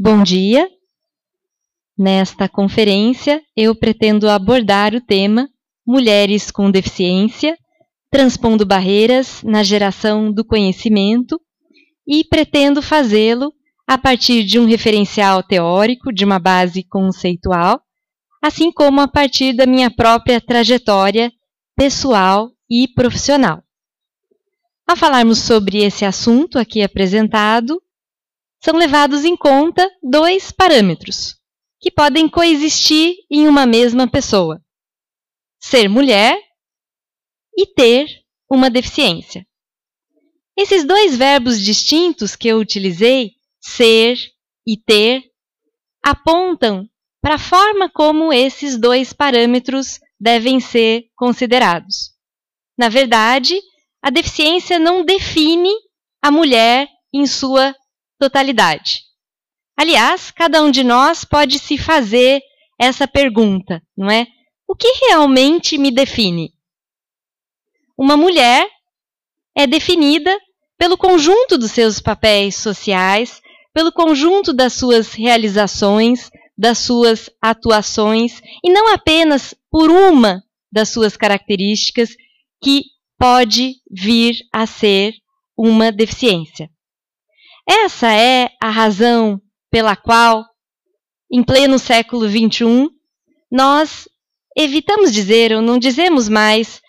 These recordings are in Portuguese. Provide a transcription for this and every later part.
Bom dia. Nesta conferência, eu pretendo abordar o tema Mulheres com Deficiência, transpondo barreiras na geração do conhecimento e pretendo fazê-lo a partir de um referencial teórico, de uma base conceitual, assim como a partir da minha própria trajetória pessoal e profissional. Ao falarmos sobre esse assunto aqui apresentado, são levados em conta dois parâmetros que podem coexistir em uma mesma pessoa: ser mulher e ter uma deficiência. Esses dois verbos distintos que eu utilizei, ser e ter, apontam para a forma como esses dois parâmetros devem ser considerados. Na verdade, a deficiência não define a mulher em sua totalidade. Aliás, cada um de nós pode se fazer essa pergunta, não é? O que realmente me define? Uma mulher é definida pelo conjunto dos seus papéis sociais, pelo conjunto das suas realizações, das suas atuações, e não apenas por uma das suas características que pode vir a ser uma deficiência. Essa é a razão pela qual, em pleno século XXI, nós evitamos dizer ou não dizemos mais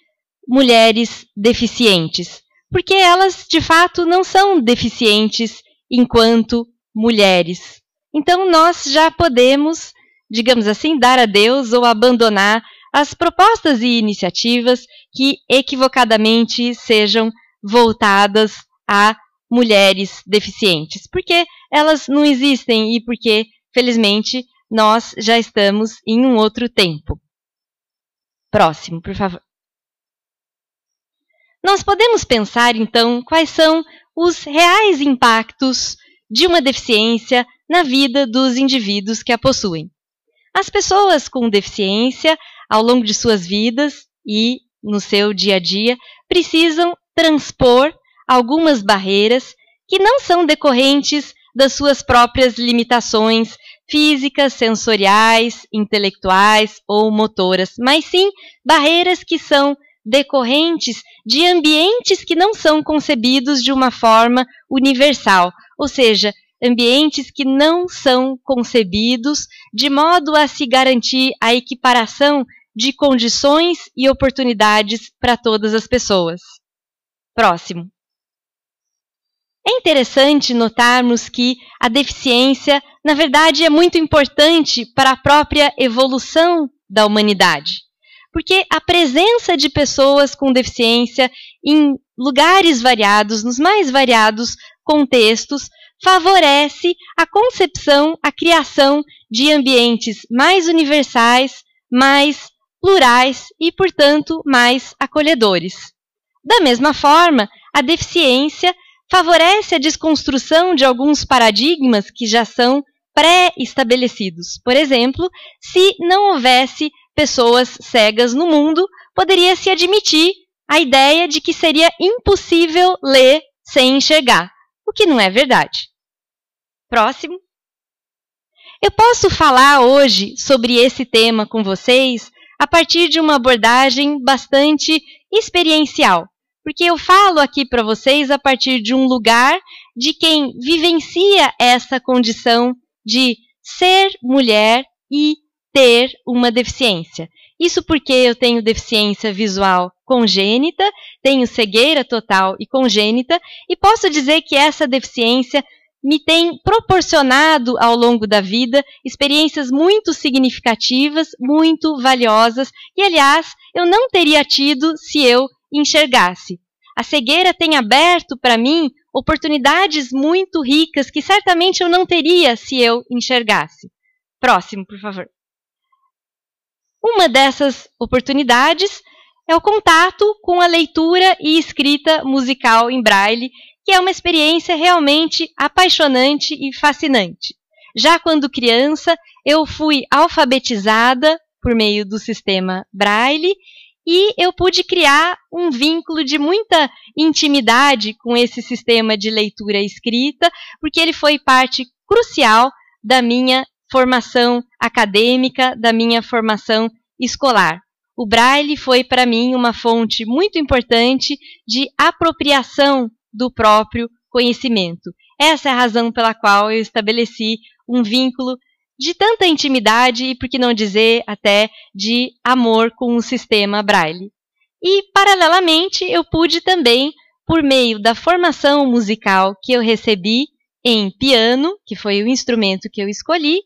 mulheres deficientes, porque elas de fato não são deficientes enquanto mulheres. Então nós já podemos, digamos assim, dar adeus ou abandonar as propostas e iniciativas que equivocadamente sejam voltadas a mulheres deficientes, porque elas não existem e porque, felizmente, nós já estamos em um outro tempo. Próximo, por favor. Nós podemos pensar, então, quais são os reais impactos de uma deficiência na vida dos indivíduos que a possuem. As pessoas com deficiência, ao longo de suas vidas e no seu dia a dia, precisam transpor algumas barreiras que não são decorrentes das suas próprias limitações físicas, sensoriais, intelectuais ou motoras, mas sim barreiras que são decorrentes de ambientes que não são concebidos de uma forma universal, ou seja, ambientes que não são concebidos de modo a se garantir a equiparação de condições e oportunidades para todas as pessoas. Próximo. É interessante notarmos que a deficiência, na verdade, é muito importante para a própria evolução da humanidade. Porque a presença de pessoas com deficiência em lugares variados, nos mais variados contextos, favorece a concepção, a criação de ambientes mais universais, mais plurais e, portanto, mais acolhedores. Da mesma forma, a deficiência favorece a desconstrução de alguns paradigmas que já são pré-estabelecidos. Por exemplo, se não houvesse pessoas cegas no mundo, poderia se admitir a ideia de que seria impossível ler sem enxergar, o que não é verdade. Próximo. Eu posso falar hoje sobre esse tema com vocês a partir de uma abordagem bastante experiencial porque eu falo aqui para vocês a partir de um lugar de quem vivencia essa condição de ser mulher e ter uma deficiência. Isso porque eu tenho deficiência visual congênita, tenho cegueira total e congênita, e posso dizer que essa deficiência me tem proporcionado ao longo da vida experiências muito significativas, muito valiosas, e aliás, eu não teria tido se eu enxergasse. A cegueira tem aberto para mim oportunidades muito ricas que certamente eu não teria se eu enxergasse. Próximo, por favor. Uma dessas oportunidades é o contato com a leitura e escrita musical em braille, que é uma experiência realmente apaixonante e fascinante. Já quando criança, eu fui alfabetizada por meio do sistema braille e eu pude criar um vínculo de muita intimidade com esse sistema de leitura escrita, porque ele foi parte crucial da minha formação acadêmica, da minha formação escolar. O Braille foi para mim uma fonte muito importante de apropriação do próprio conhecimento. Essa é a razão pela qual eu estabeleci um vínculo de tanta intimidade e, por que não dizer, até de amor com o sistema Braille. E, paralelamente, eu pude também, por meio da formação musical que eu recebi em piano, que foi o instrumento que eu escolhi,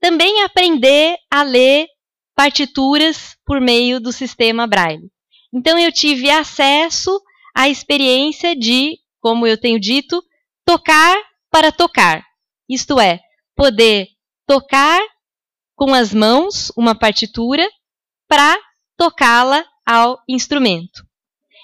também aprender a ler partituras por meio do sistema Braille. Então eu tive acesso à experiência de, como eu tenho dito, tocar para tocar. Isto é, poder tocar com as mãos uma partitura para tocá-la ao instrumento.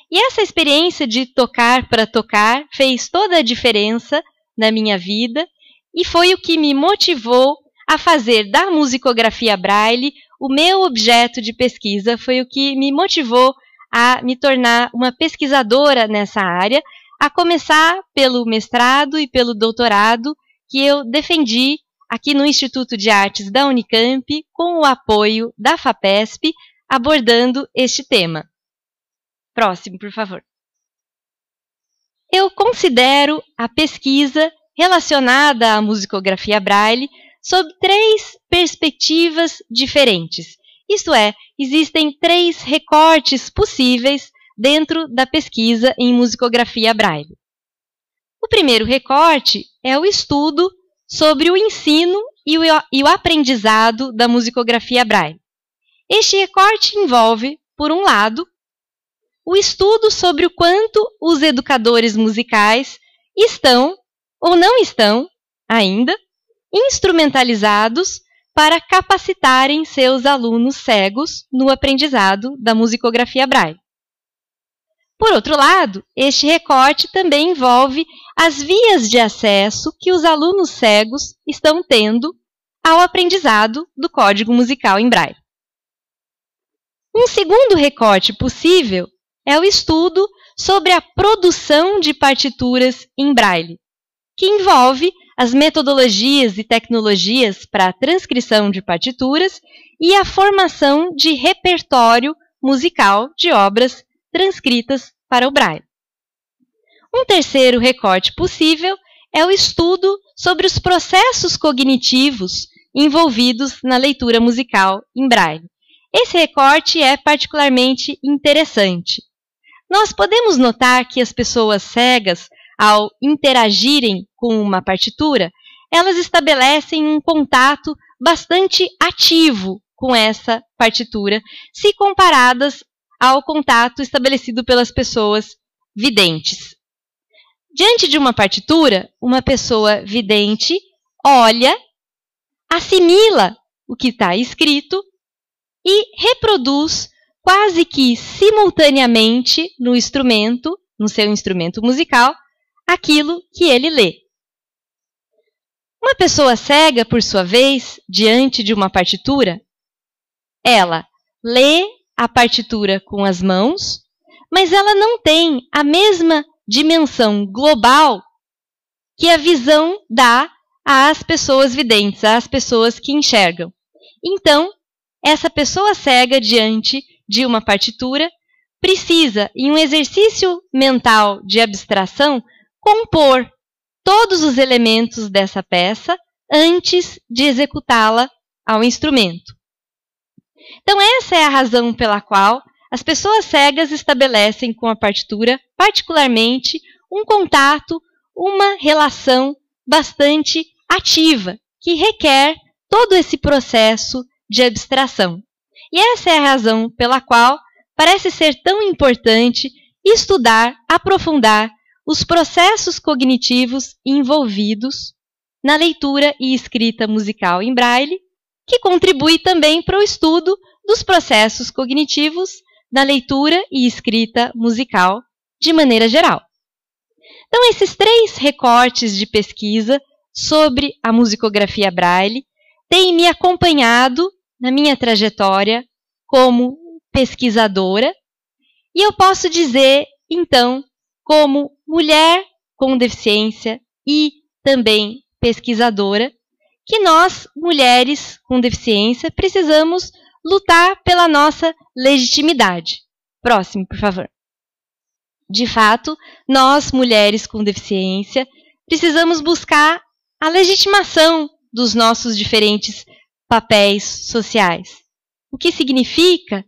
E essa experiência de tocar para tocar fez toda a diferença na minha vida e foi o que me motivou a fazer da musicografia Braille o meu objeto de pesquisa, foi o que me motivou a me tornar uma pesquisadora nessa área, a começar pelo mestrado e pelo doutorado que eu defendi aqui no Instituto de Artes da Unicamp, com o apoio da FAPESP, abordando este tema. Próximo, por favor. Eu considero a pesquisa relacionada à musicografia Braille sob três perspectivas diferentes. Isto é, existem três recortes possíveis dentro da pesquisa em musicografia Braille. O primeiro recorte é o estudo sobre o ensino e o, e o aprendizado da musicografia Braille. Este recorte envolve, por um lado, o estudo sobre o quanto os educadores musicais estão ou não estão ainda instrumentalizados para capacitarem seus alunos cegos no aprendizado da musicografia Braille. Por outro lado, este recorte também envolve as vias de acesso que os alunos cegos estão tendo ao aprendizado do código musical em Braille. Um segundo recorte possível é o estudo sobre a produção de partituras em Braille, que envolve as metodologias e tecnologias para a transcrição de partituras e a formação de repertório musical de obras transcritas para o Braille. Um terceiro recorte possível é o estudo sobre os processos cognitivos envolvidos na leitura musical em Braille. Esse recorte é particularmente interessante. Nós podemos notar que as pessoas cegas, ao interagirem com uma partitura, elas estabelecem um contato bastante ativo com essa partitura, se comparadas ao contato estabelecido pelas pessoas videntes. Diante de uma partitura, uma pessoa vidente olha, assimila o que está escrito e reproduz quase que simultaneamente no instrumento, no seu instrumento musical, aquilo que ele lê. Uma pessoa cega, por sua vez, diante de uma partitura, ela lê a partitura com as mãos, mas ela não tem a mesma dimensão global que a visão dá às pessoas videntes, às pessoas que enxergam. Então, essa pessoa cega diante de uma partitura precisa, em um exercício mental de abstração, compor todos os elementos dessa peça antes de executá-la ao instrumento. Então, essa é a razão pela qual as pessoas cegas estabelecem com a partitura, particularmente, um contato, uma relação bastante ativa, que requer todo esse processo de abstração. E essa é a razão pela qual parece ser tão importante estudar, aprofundar os processos cognitivos envolvidos na leitura e escrita musical em braille, que contribui também para o estudo dos processos cognitivos na leitura e escrita musical de maneira geral. Então, esses três recortes de pesquisa sobre a musicografia braille têm me acompanhado na minha trajetória como pesquisadora, e eu posso dizer, então, como mulher com deficiência e também pesquisadora, que nós, mulheres com deficiência, precisamos lutar pela nossa legitimidade. Próximo, por favor. De fato, nós, mulheres com deficiência, precisamos buscar a legitimação dos nossos diferentes papéis sociais. O que significa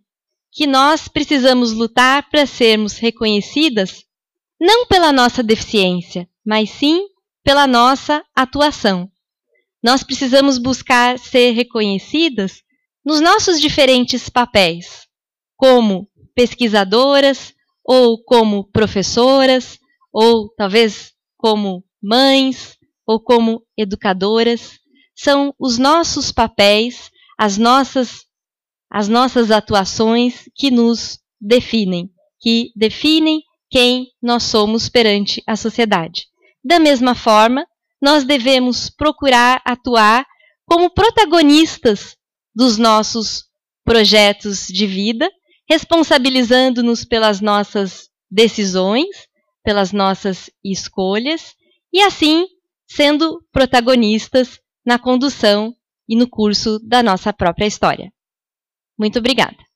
que nós precisamos lutar para sermos reconhecidas não pela nossa deficiência, mas sim pela nossa atuação. Nós precisamos buscar ser reconhecidas nos nossos diferentes papéis, como pesquisadoras, ou como professoras, ou talvez como mães, ou como educadoras. São os nossos papéis, as nossas, as nossas atuações que nos definem, que definem quem nós somos perante a sociedade. Da mesma forma, nós devemos procurar atuar como protagonistas dos nossos projetos de vida, responsabilizando-nos pelas nossas decisões, pelas nossas escolhas e assim sendo protagonistas na condução e no curso da nossa própria história. Muito obrigada.